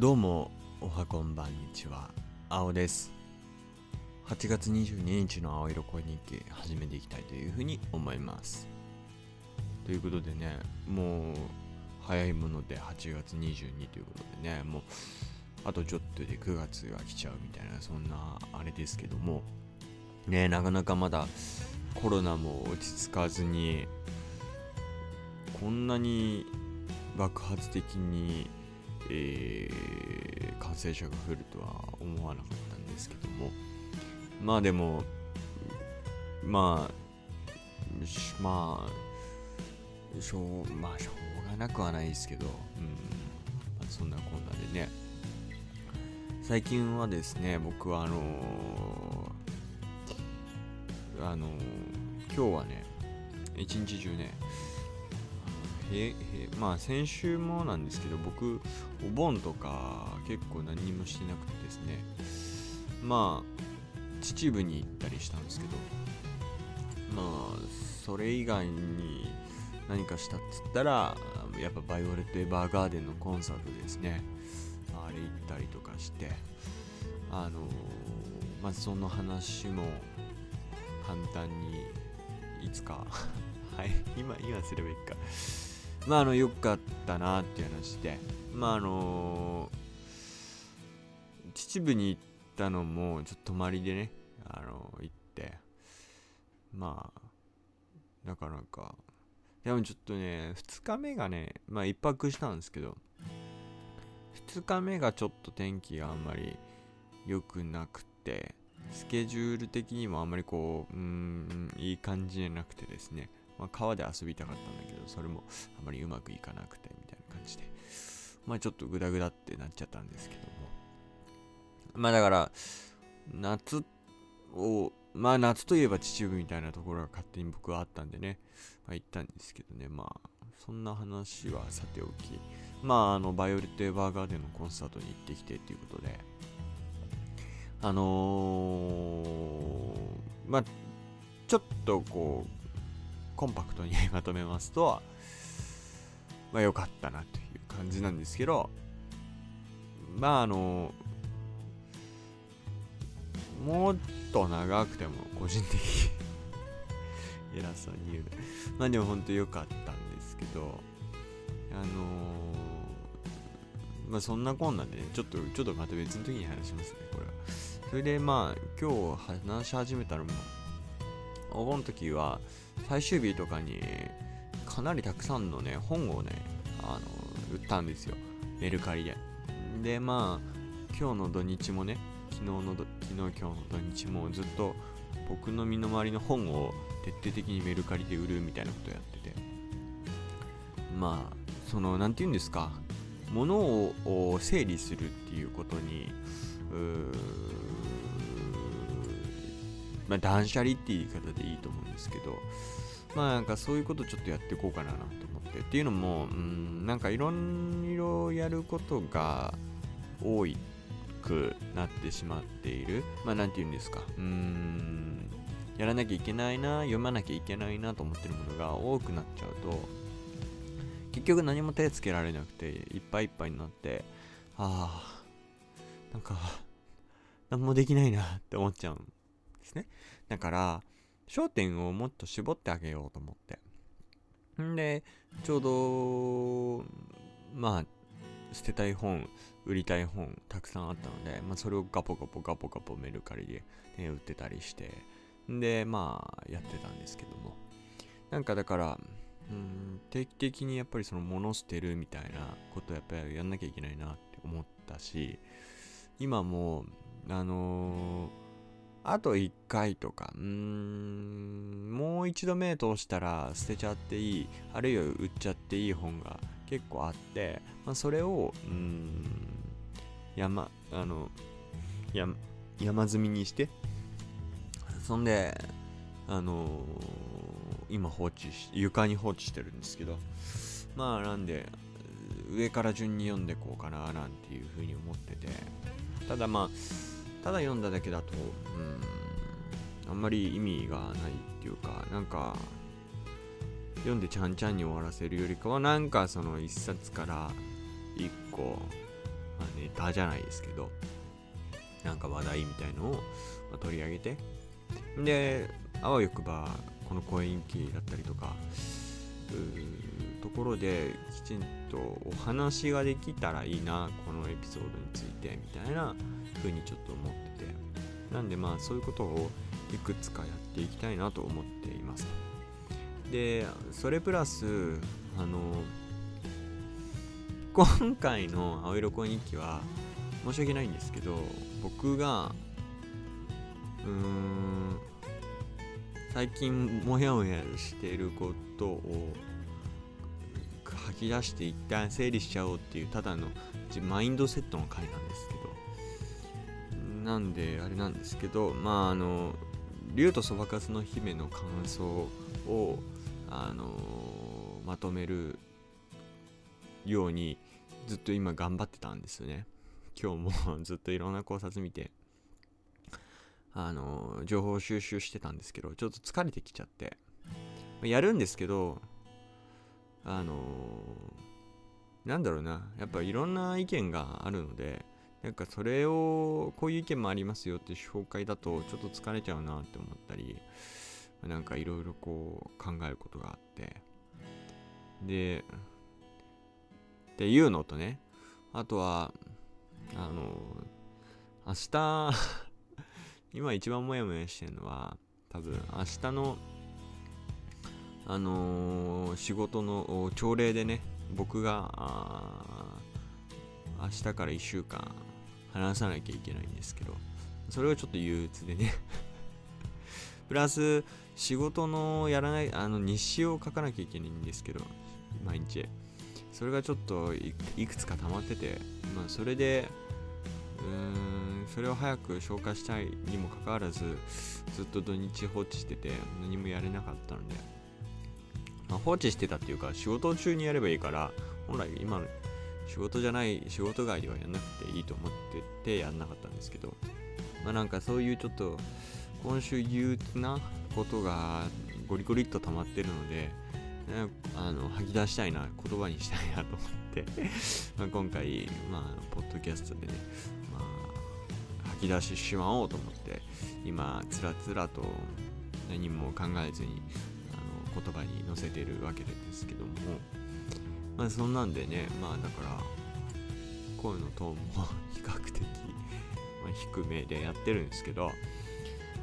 どうもおはこんばんにちは。青です。8月22日の青色恋日記始めていきたいというふうに思います。ということでねもう早いもので8月22ということでねもうあとちょっとで9月が来ちゃうみたいなそんなあれですけども。ねなかなかまだコロナも落ち着かずにこんなに爆発的にえー、感染者が増えるとは思わなかったんですけども。まあでもまあまあしょうまあしょうがなくはないですけど、うん。まあ、そんなこんなでね。最近はですね僕はあのー、あのー、今日はね一日中ねへまあ先週もなんですけど僕お盆とか結構何もしてなくてですね。まあ秩父に行ったりしたんですけど。まあそれ以外に何かしたっつったらやっぱバイオレット・エヴァーガーデンのコンサートですね。あれ行ったりとかして。あのまずその話も簡単にいつか。はい今今すればいいか。まああの良かったなっていう話で。まああの秩父に行ったのもちょっと泊まりでねあの行って。まあなかなか。でもちょっとね2日目がねまあ1泊したんですけど。2日目がちょっと天気があんまり良くなくてスケジュール的にもあんまりこううんいい感じじゃなくてですね。まあ、川で遊びたかったんだけど、それもあまりうまくいかなくて、みたいな感じで。まあちょっとグダグダってなっちゃったんですけども。まあだから、夏を、まあ夏といえば秩父みたいなところが勝手に僕はあったんでね、まあ行ったんですけどね、まあそんな話はさておき、まああの、バイオレット・エヴァーガーデンのコンサートに行ってきてっていうことで、あのー、まあちょっとこう、コンパクトにまとめますと、まあ良かったなという感じなんですけど、まああの、もっと長くても個人的 偉そうに言う。まあでも本当良かったんですけど、あのー、まあそんなこんなんで、ね、ちょっと、ちょっとまた別の時に話しますね、これは。それでまあ今日話し始めたのも、お盆の時は、最終日とかにかなりたくさんのね本をねあの売ったんですよ。メルカリで。でまあ今日の土日もね昨日の昨日今日の土日もずっと僕の身の回りの本を徹底的にメルカリで売るみたいなことやってて。まあその何て言うんですか物を整理するっていうことにうーまあ、断捨離っていう言い方でいいと思うんですけど、まあなんかそういうことちょっとやっていこうかなと思って。っていうのも、うん、なんかいろいろやることが多くなってしまっている。まあなんて言うんですか。うん、やらなきゃいけないな、読まなきゃいけないなと思ってるものが多くなっちゃうと、結局何も手つけられなくて、いっぱいいっぱいになって、ああ、なんか、何もできないなって思っちゃうですね。だから、焦点をもっと絞ってあげようと思って。んで、ちょうど、まあ、捨てたい本、売りたい本、たくさんあったので、まあ、それをガポガポガポガポメルカリで、ね、売ってたりして、で、まあ、やってたんですけども。なんかだから、うん、定期的にやっぱりその物捨てるみたいなことをやっぱりやんなきゃいけないなって思ったし、今も、あのーあと1回とか、うーん、もう一度目通したら捨てちゃっていい、あるいは売っちゃっていい本が結構あって、まあ、それを、うーん、山、あの、山、山積みにして、そんで、あのー、今放置し、床に放置してるんですけど、まあなんで、上から順に読んでこうかななんていうふうに思ってて、ただまあ、ただ読んだだけだと、うん、あんまり意味がないっていうか、なんか、読んでちゃんちゃんに終わらせるよりかは、なんかその一冊から一個、まあ、ネタじゃないですけどなんか話題みたいのを、ま取り上げてであわよくばこの声演技だったりとかところできちんとお話ができたらいいなこのエピソードについてみたいな風にちょっと思ってて。なんでまあそういうことをいくつかやっていきたいなと思っています。でそれプラスあの今回の青色恋日記は申し訳ないんですけど僕がうーん最近モヤモヤしていることを吐き出して一旦整理しちゃおうっていうただのマインドセットの回なんですけど。なんであれなんですけどまああの竜とそばかすの姫の感想をあのまとめるようにずっと今頑張ってたんですよね。今日もずっといろんな考察見てあの情報収集してたんですけどちょっと疲れてきちゃって。やるんですけどあのなんだろうな。やっぱいろんな意見があるのでなんかそれをこういう意見もありますよって紹介だとちょっと疲れちゃうなって思ったりなんかいろいろこう考えることがあって。でっていうのとねあとはあの明日 今一番モヤモヤしてるのは多分明日のあのー、仕事の朝礼でね僕が明日から1週間話さなきゃいけないんですけどそれはちょっと憂鬱でね。プラス仕事のやらないあの日誌を書かなきゃいけないんですけど毎日。それがちょっといくつか溜まっててまあそれでうーんそれを早く消化したいにもかかわらずずっと土日放置してて何もやれなかったので、まあ、放置してたっていうか仕事中にやればいいから本来今仕事じゃない仕事外ではやんなくていいと思っててやんなかったんですけどまあなんかそういうちょっと今週憂鬱なことがゴリゴリっと溜まってるので、あの吐き出したいな言葉にしたいなと思って まあ今回、まあ、ポッドキャストでね、まあ、吐き出してしまおうと思って今つらつらと何も考えずに言葉に乗せてるわけですけどもまあそんなんでねまあだから声のトーンも比較的、ま、低めでやってるんですけど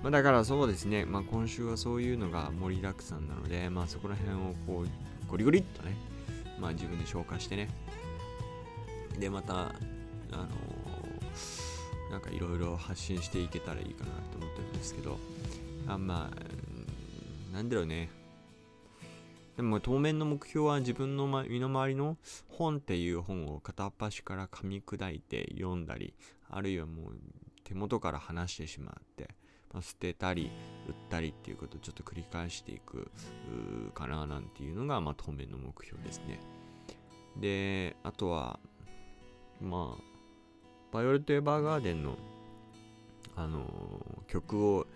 まあ、だからそうですね、まあ、今週はそういうのが盛りだくさんなので、まあ、そこら辺をこうゴリゴリっとね、まあ、自分で消化してね。でまたあのー、なんかいろいろ発信していけたらいいかなと思ってるんですけどあまあなんだろうね。でも当面の目標は自分の身の回りの本っていう本を片っ端から噛み砕いて読んだりあるいはもう手元から話してしまってまあ、捨てたり売ったりっていうことをちょっと繰り返していくかななんていうのが、まあ、当面の目標ですね。で、あとは、まあ、バイオレット・エヴァーガーデンの、あのー、曲を、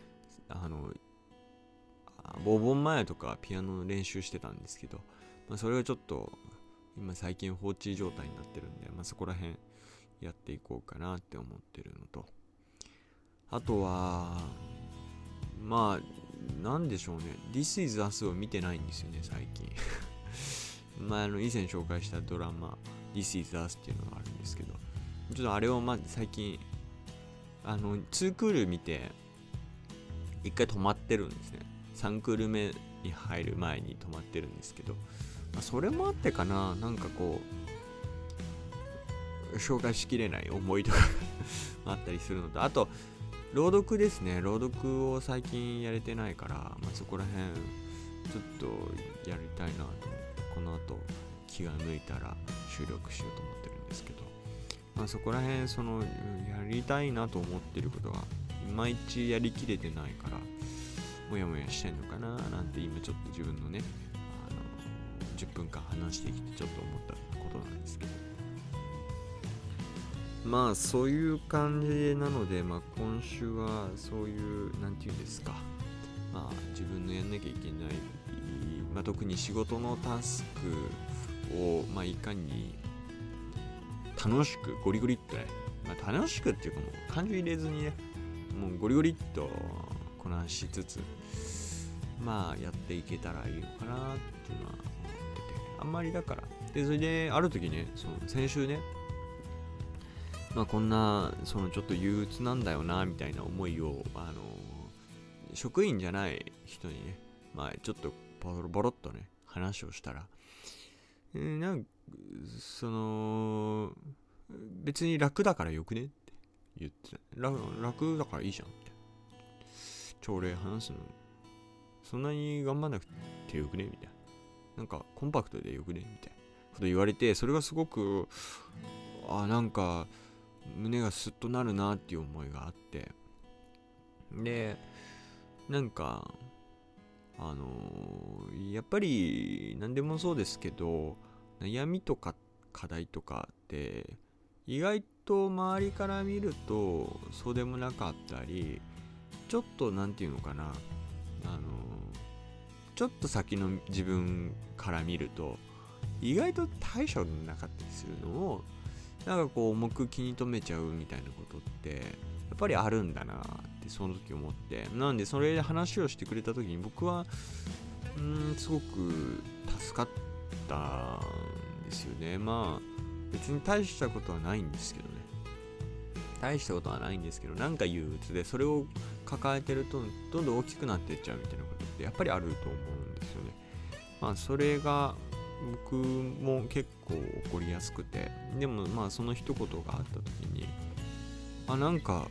あのお盆前とかピアノの練習してたんですけど、まあ、それがちょっと今最近放置状態になってるんで、まあ、そこら辺やっていこうかなって思ってるのとあとは、まあ、なんでしょうね。This is Us を見てないんですよね、最近。まあ、あの、以前紹介したドラマ、This is Us っていうのがあるんですけど、ちょっとあれを、ま、最近、あの、2クール見て、1回止まってるんですね。3クール目に入る前に止まってるんですけど、まあ、それもあってかな、なんかこう、紹介しきれない思いとかが あったりするのと、あと、朗読ですね。朗読を最近やれてないから、まあ、そこら辺、ちょっとやりたいなと思って、この後気が向いたら収録しようと思ってるんですけど、まあ、そこら辺、その、やりたいなと思ってることが、いまいちやりきれてないから、もやもやしてんのかななんて今ちょっと自分のね、あの、10分間話してきてちょっと思ったことなんですけど、まあそういう感じなので、まあ、今週はそういう何て言うんですか、まあ、自分のやんなきゃいけない、まあ、特に仕事のタスクを、まあ、いかに楽しくゴリゴリっとねまあ、楽しくっていうかもう感情入れずにねもうゴリゴリっとこなしつつまあやっていけたらいいのかなっていうのは思っててあんまりだから。でそれである時ねその先週ねまあこんなそのちょっと憂鬱なんだよなみたいな思いをあの職員じゃない人にねまあちょっとボロボロっとね話をしたら、え、なんその別に楽だからよくねって言って楽楽だからいいじゃんって。朝礼話すの。そんなに頑張んなくてよくね？みたいな。なんかコンパクトでよくね？みたいなこと言われてそれがすごくあなんか胸がスッとなるなっていう思いがあって。でなんかあのー、やっぱり何でもそうですけど悩みとか課題とかって意外と周りから見るとそうでもなかったりちょっと何て言うのかな。あの、ちょっと先の自分から見ると意外と対処なかったりするのをなんかこう重く気に留めちゃうみたいなことってやっぱりあるんだなってその時思って。なんでそれで話をしてくれた時に僕はうんすごく助かったんですよね。まあ別に大したことはないんですけどね。大したことはないんですけどなんか憂鬱でそれを抱えてるとどんどん大きくなっていっちゃうみたいなことってやっぱりあると思うんですよね。まあそれが僕も結構怒りやすくて。でもまあその一言があった時にあなんか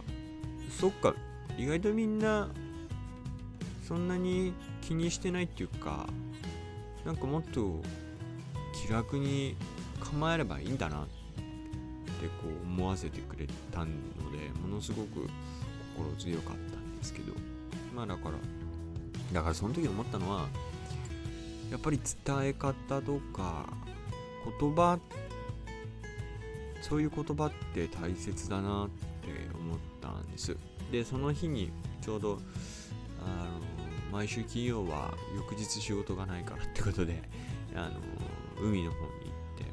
そっか意外とみんなそんなに気にしてないっていうかなんかもっと気楽に構えればいいんだなってこう思わせてくれたのでものすごく心強かった。ですけどまあだから。だからその時思ったのはやっぱり伝え方とか言葉そういう言葉って大切だなって思ったんです。でその日にちょうどあの毎週金曜は翌日仕事がないからってことであの海の方に行って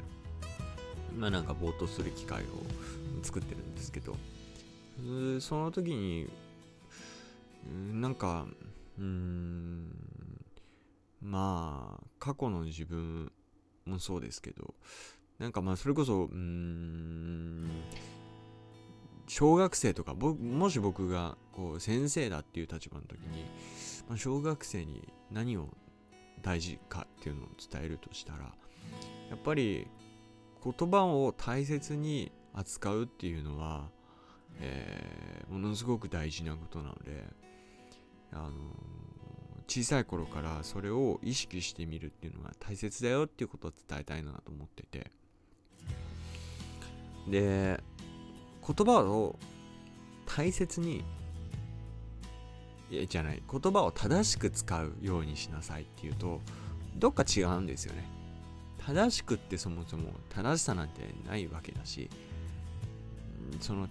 まあなんかぼーっとする機会を作ってるんですけどその時になんかうーんまあ過去の自分もそうですけどなんかまあそれこそうん小学生とかもし僕がこう先生だっていう立場の時に、まあ、小学生に何を大事かっていうのを伝えるとしたらやっぱり言葉を大切に扱うっていうのは、えー、ものすごく大事なことなのであの小さい頃からそれを意識してみるっていうのが大切だよっていうことを伝えたいなと思ってて。で言葉を大切にいやじゃない言葉を正しく使うようにしなさいっていうとどっか違うんですよね。正しくってそもそも正しさなんてないわけだしその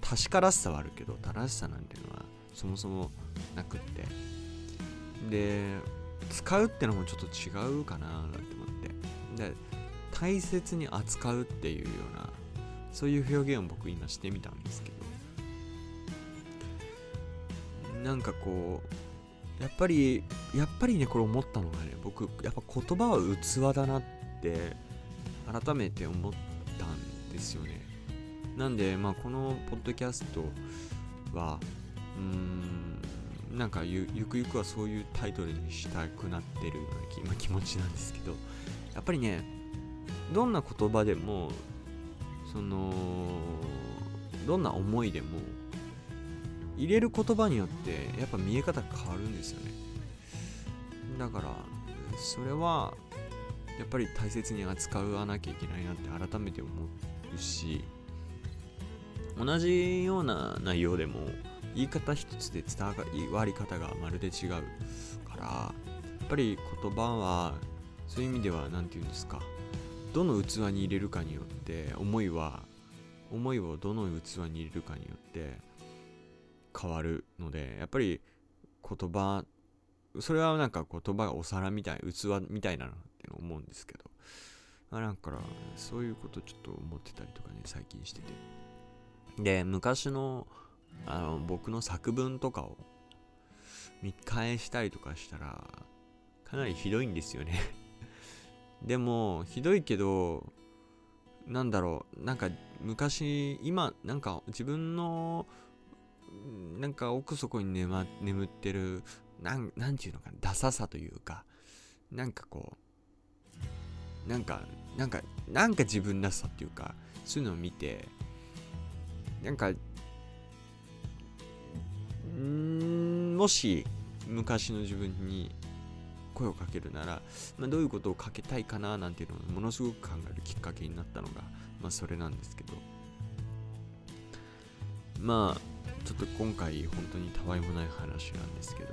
確からしさはあるけど正しさなんていうのはそもそもなくって。で使うってのもちょっと違うかななんて思って。で大切に扱うっていうようなそういう表現を僕今してみたんですけど。なんかこうやっぱりやっぱりねこれ思ったのがね僕やっぱ言葉は器だなって改めて思ったんですよね。なんでまあこのポッドキャストはうーんなんかゆゆくゆくはそういうタイトルにしたくなってるような今気持ちなんですけどやっぱりねどんな言葉でもそのどんな思いでも入れる言葉によってやっぱ見え方変わるんですよね。だからそれはやっぱり大切に扱わなきゃいけないなって改めて思うし同じような内容でも言い方一つで伝わり方がまるで違うからやっぱり言葉はそういう意味では何て言うんですかどの器に入れるかによって思いは思いをどの器に入れるかによって変わるのでやっぱり言葉それはなんか言葉がお皿みたい器みたいなのって思うんですけどまあなんかそういうことちょっと思ってたりとかね最近してて。で昔のあの僕の作文とかを見返したりとかしたらかなりひどいんですよね。でもひどいけどなんだろうなんか昔今なんか自分のなんか奥底に眠眠ってるなんなんていうのかなダサさというかなんかこうなんかなんかなんか自分らしさっていうかそういうのを見てなんかもし昔の自分に声をかけるなら、まあ、どういうことをかけたいかななんていうのをものすごく考えるきっかけになったのが、まあ、それなんですけど。まあちょっと今回本当にたわいもない話なんですけど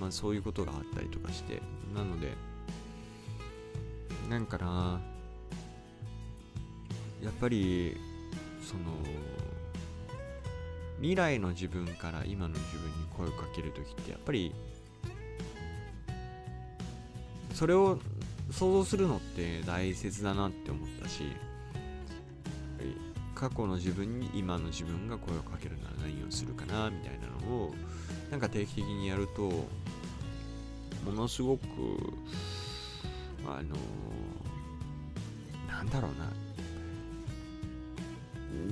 まあそういうことがあったりとかしてなのでなんかなやっぱりその未来の自分から今の自分に声をかける時ってやっぱりそれを想像するのって大切だなって思ったし過去の自分に今の自分が声をかけるなら何をするかなみたいなのをなんか定期的にやるとものすごくあのなんだろうな。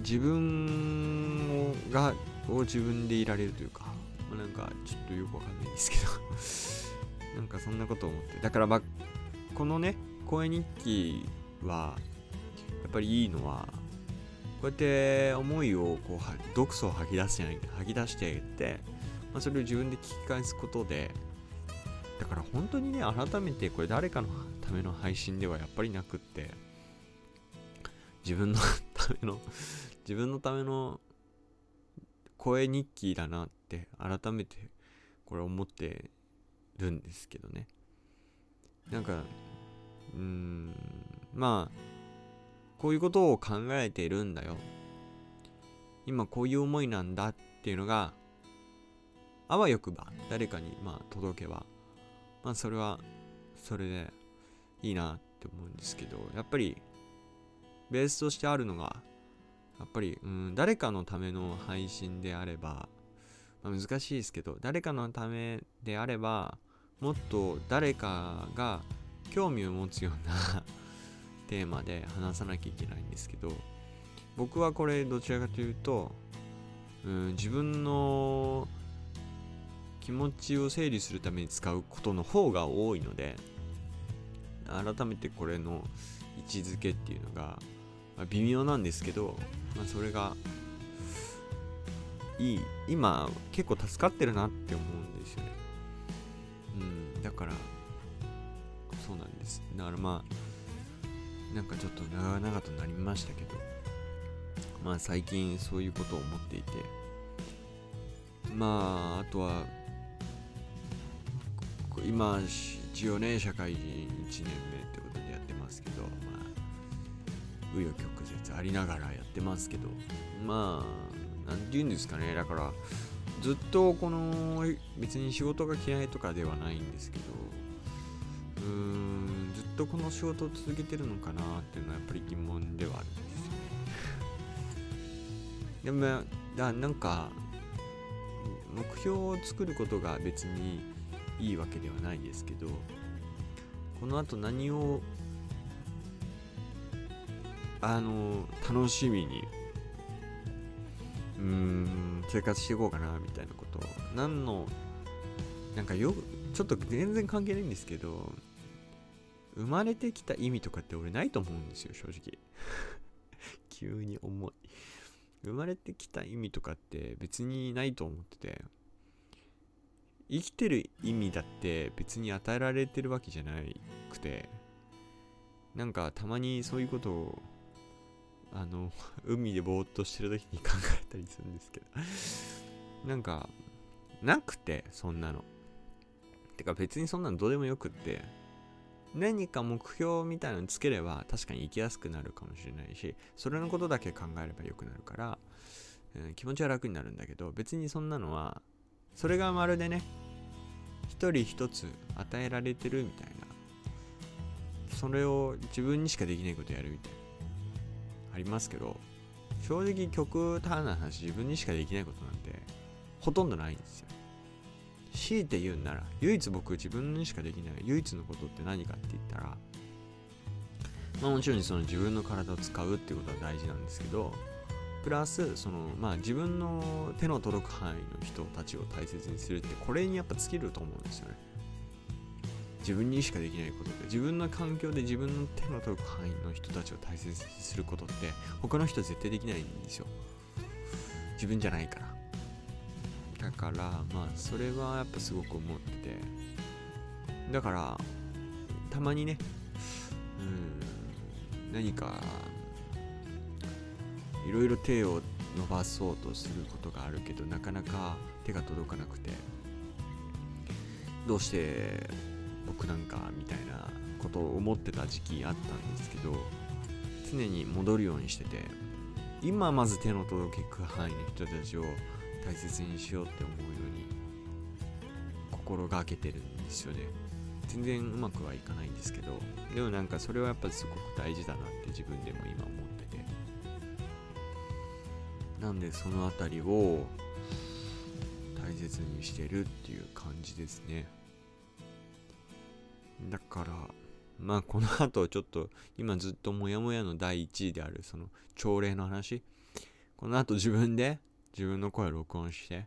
自分がを自分でいられるというか、まあ、なんかちょっとよくわかんないんですけど。なんかそんなことを思って。だからまあこのね声日記はやっぱりいいのはこうやって思いをこう毒素を吐き出すじゃない吐き出していって、まあ、それを自分で聞き返すことでだから本当にね改めてこれ誰かのための配信ではやっぱりなくって自分のための自分のための声日記だなって改めてこれ思ってるんですけどね。なんかうーんまあこういうことを考えているんだよ。今こういう思いなんだっていうのがあわよくば誰かにまあ届けばまあそれはそれでいいなって思うんですけどやっぱりベースとしてあるのがやっぱり、うん、誰かのための配信であれば、まあ、難しいですけど誰かのためであればもっと誰かが興味を持つような テーマで話さなきゃいけないんですけど僕はこれどちらかというと、うん、自分の気持ちを整理するために使うことの方が多いので改めてこれの位置づけっていうのが、ま、微妙なんですけど、まあ、それがいい。今結構助かってるなって思うんですよね。うんだからそうなんです。だからまあなんかちょっと長々となりましたけどまあ最近そういうことを思っていてまああとは今一応ね社会人1年目ってことでやってますけどまあ紆余曲ありながらやってますけどまあ何て言うんですかね。だからずっとこの別に仕事が嫌いとかではないんですけどうーんずっとこの仕事を続けてるのかなっていうのはやっぱり疑問ではあるんですよね。でもだなんか目標を作ることが別にいいわけではないですけどこのあと何をあの楽しみにうーん生活していこうかなみたいなこと。を何のなんかよちょっと全然関係ないんですけど生まれてきた意味とかって俺ないと思うんですよ正直。急に重い。生まれてきた意味とかって別にないと思ってて。生きてる意味だって別に与えられてるわけじゃなくて。なんかたまにそういうことをあの海でぼーっとしてる時に考えたりするんですけど。なんかなくてそんなの。てか別にそんなのどうでもよくって何か目標みたいなのつければ確かに生きやすくなるかもしれないしそれのことだけ考えればよくなるから、うん、気持ちは楽になるんだけど別にそんなのはそれがまるでね一人一つ与えられてるみたいな。それを自分にしかできないことやるみたいな。ありますけど正直極端な話自分にしかできないことなんてほとんどないんですよ。強いて言うんなら唯一僕自分にしかできない唯一のことって何かって言ったらまあもちろんその自分の体を使うってことは大事なんですけどプラスそのまあ自分の手の届く範囲の人たちを大切にするってこれにやっぱ尽きると思うんですよね。自分にしかできないことで自分の環境で自分の手の届く範囲の人たちを大切にすることって他の人絶対できないんですよ。自分じゃないから。だからまあそれはやっぱすごく思ってて。だからたまにねうん何かいろいろ手を伸ばそうとすることがあるけどなかなか手が届かなくて。どうして僕なんかみたいなことを思ってた時期あったんですけど常に戻るようにしてて今まず手の届く範囲の人たちを大切にしようって思うように心がけてるんですよね。全然うまくはいかないんですけどでもなんかそれはやっぱすごく大事だなって自分でも今思ってて。なんでその辺りを大切にしてるっていう感じですね。だから、まあこの後ちょっと今ずっとモヤモヤの第1位であるその朝礼の話、この後自分で自分の声を録音して、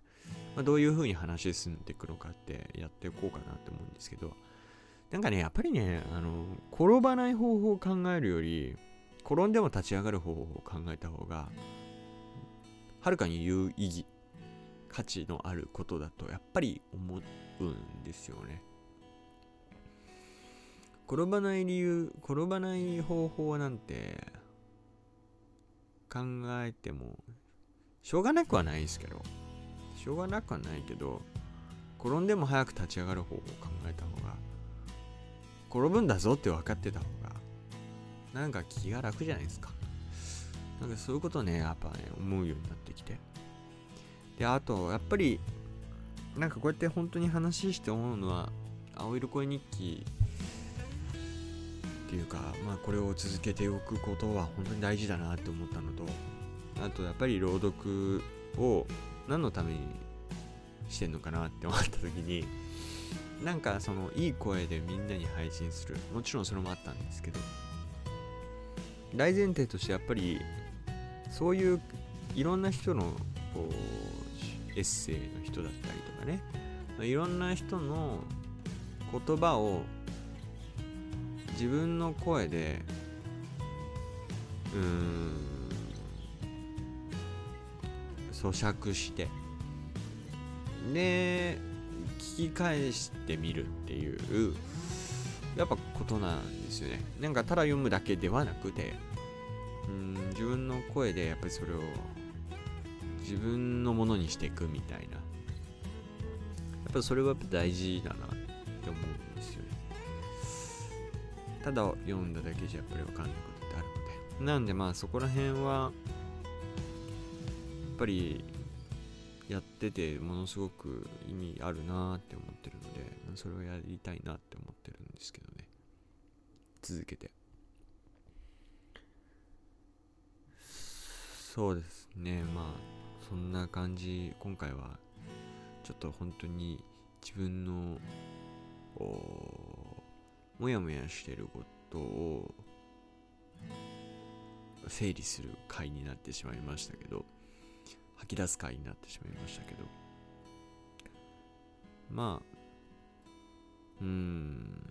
まあ、どういう風に話進んでいくのかってやっていこうかなって思うんですけど、なんかね、やっぱりね、あの、転ばない方法を考えるより、転んでも立ち上がる方法を考えた方が、はるかに有意義、価値のあることだと、やっぱり思うんですよね。転ばない理由、転ばない方法なんて考えてもしょうがなくはないですけど、しょうがなくはないけど、転んでも早く立ち上がる方法を考えた方が、転ぶんだぞって分かってた方が、なんか気が楽じゃないですか。なんかそういうことね、やっぱね、思うようになってきて。で、あと、やっぱり、なんかこうやって本当に話して思うのは、青色声日記っていうか、まあ、これを続けておくことは本当に大事だなって思ったのとあとやっぱり朗読を何のためにしてんのかなって思った時になんかそのいい声でみんなに配信する。もちろんそれもあったんですけど大前提としてやっぱりそういういろんな人のこうエッセイの人だったりとかねいろんな人の言葉を自分の声でうーん咀嚼してで聞き返してみるっていうやっぱことなんですよね。なんかただ読むだけではなくてうん自分の声でやっぱりそれを自分のものにしていくみたいな。やっぱそれは大事だな。ただ読んだだけじゃやっぱり分かんないことってあるのでなんでまあそこら辺はやっぱりやっててものすごく意味あるなって思ってるのでそれをやりたいなって思ってるんですけどね。続けて。そうですね。まあそんな感じ。今回はちょっと本当に自分のおもやもやしてることを整理する回になってしまいましたけど吐き出す回になってしまいましたけど。まあうん。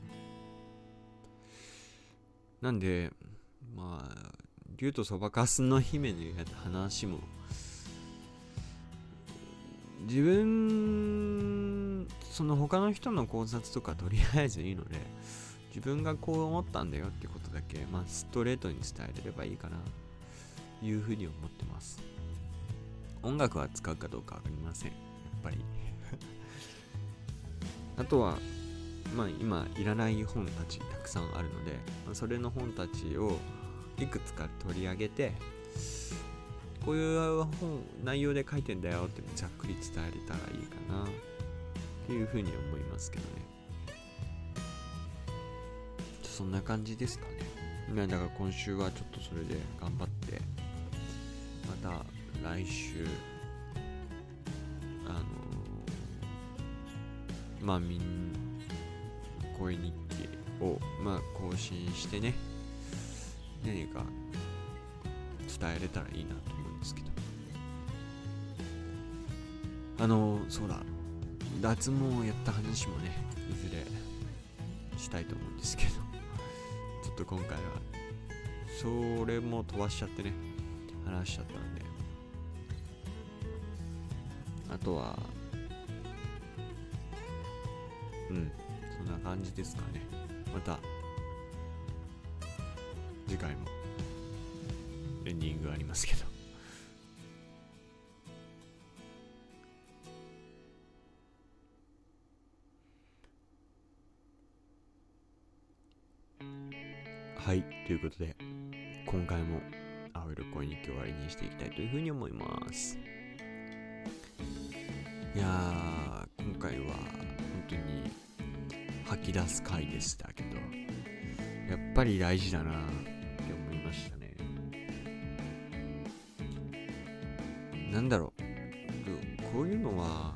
なんでまあ竜とそばかすの姫の話も自分その他の人の考察とかとりあえずいいので自分がこう思ったんだよってことだけ、まあ、ストレートに伝えれればいいかなというふうに思ってます。音楽は使うかどうかわかりません。やっぱり。あとはまあ今いらない本たちたくさんあるので、まあ、それの本たちをいくつか取り上げてこういう本内容で書いてんだよってざっくり伝えれたらいいかなっていうふうに思いますけどね。そんな感じですかね。だから今週はちょっとそれで頑張って、また来週あのまあみん声日記をまあ更新してね何か伝えれたらいいなと思うんですけど。あのそうだ。脱毛をやった話もねいずれしたいと思うんですけど。ちょっと今回はそれも飛ばしちゃってね話しちゃったんで。あとはうんそんな感じですかね。またいというふうに思います。いやー今回は本当に吐き出す回でしたけどやっぱり大事だなって思いましたね。なんだろう。こういうのは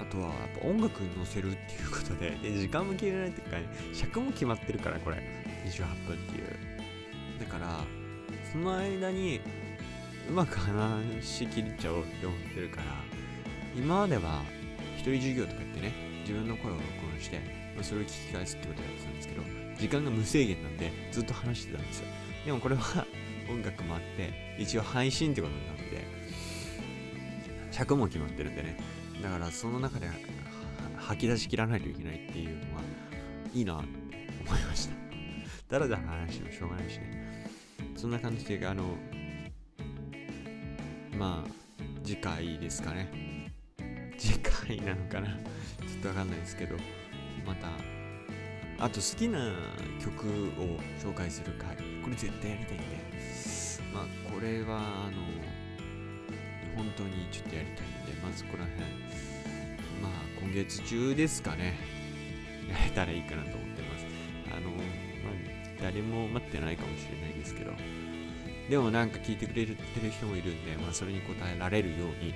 あとはやっぱ音楽に乗せるっていうことでで時間も決められてるから、ね、尺も決まってるからこれ。28分っていう。だからその間にうまく話し切っちゃおうって思ってるから今までは一人授業とか言ってね自分の声を録音して、まあ、それを聞き返すってことやってたんですけど時間が無制限なんでずっと話してたんですよ。でもこれは音楽もあって一応配信ってことになって尺も決まってるんでね。だからその中で吐き出し切らないといけないっていうのはいいなって思いました。だらだら話してもしょうがないしね。そんな感じであのまあ次回ですかね。次回なのかな。ちょっとわかんないですけどまたあと好きな曲を紹介する回。これ絶対やりたいんで。まあこれはあの本当にちょっとやりたいんでまずこの辺。まあ今月中ですかね。やれたらいいかなと思って。誰も待ってないかもしれないですけどでもなんか聞いてくれてる人もいるんで、まあ、それに応えられるようにや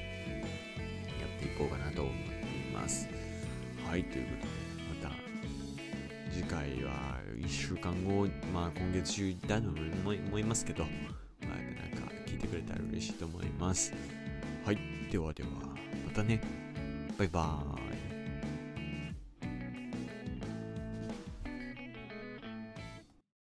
っていこうかなと思っています。はいということでまた次回は1週間後、まあ、今月中行ったと思いますけど、まあ、なんか聞いてくれたら嬉しいと思います。はいではではまたね。バイバーイ。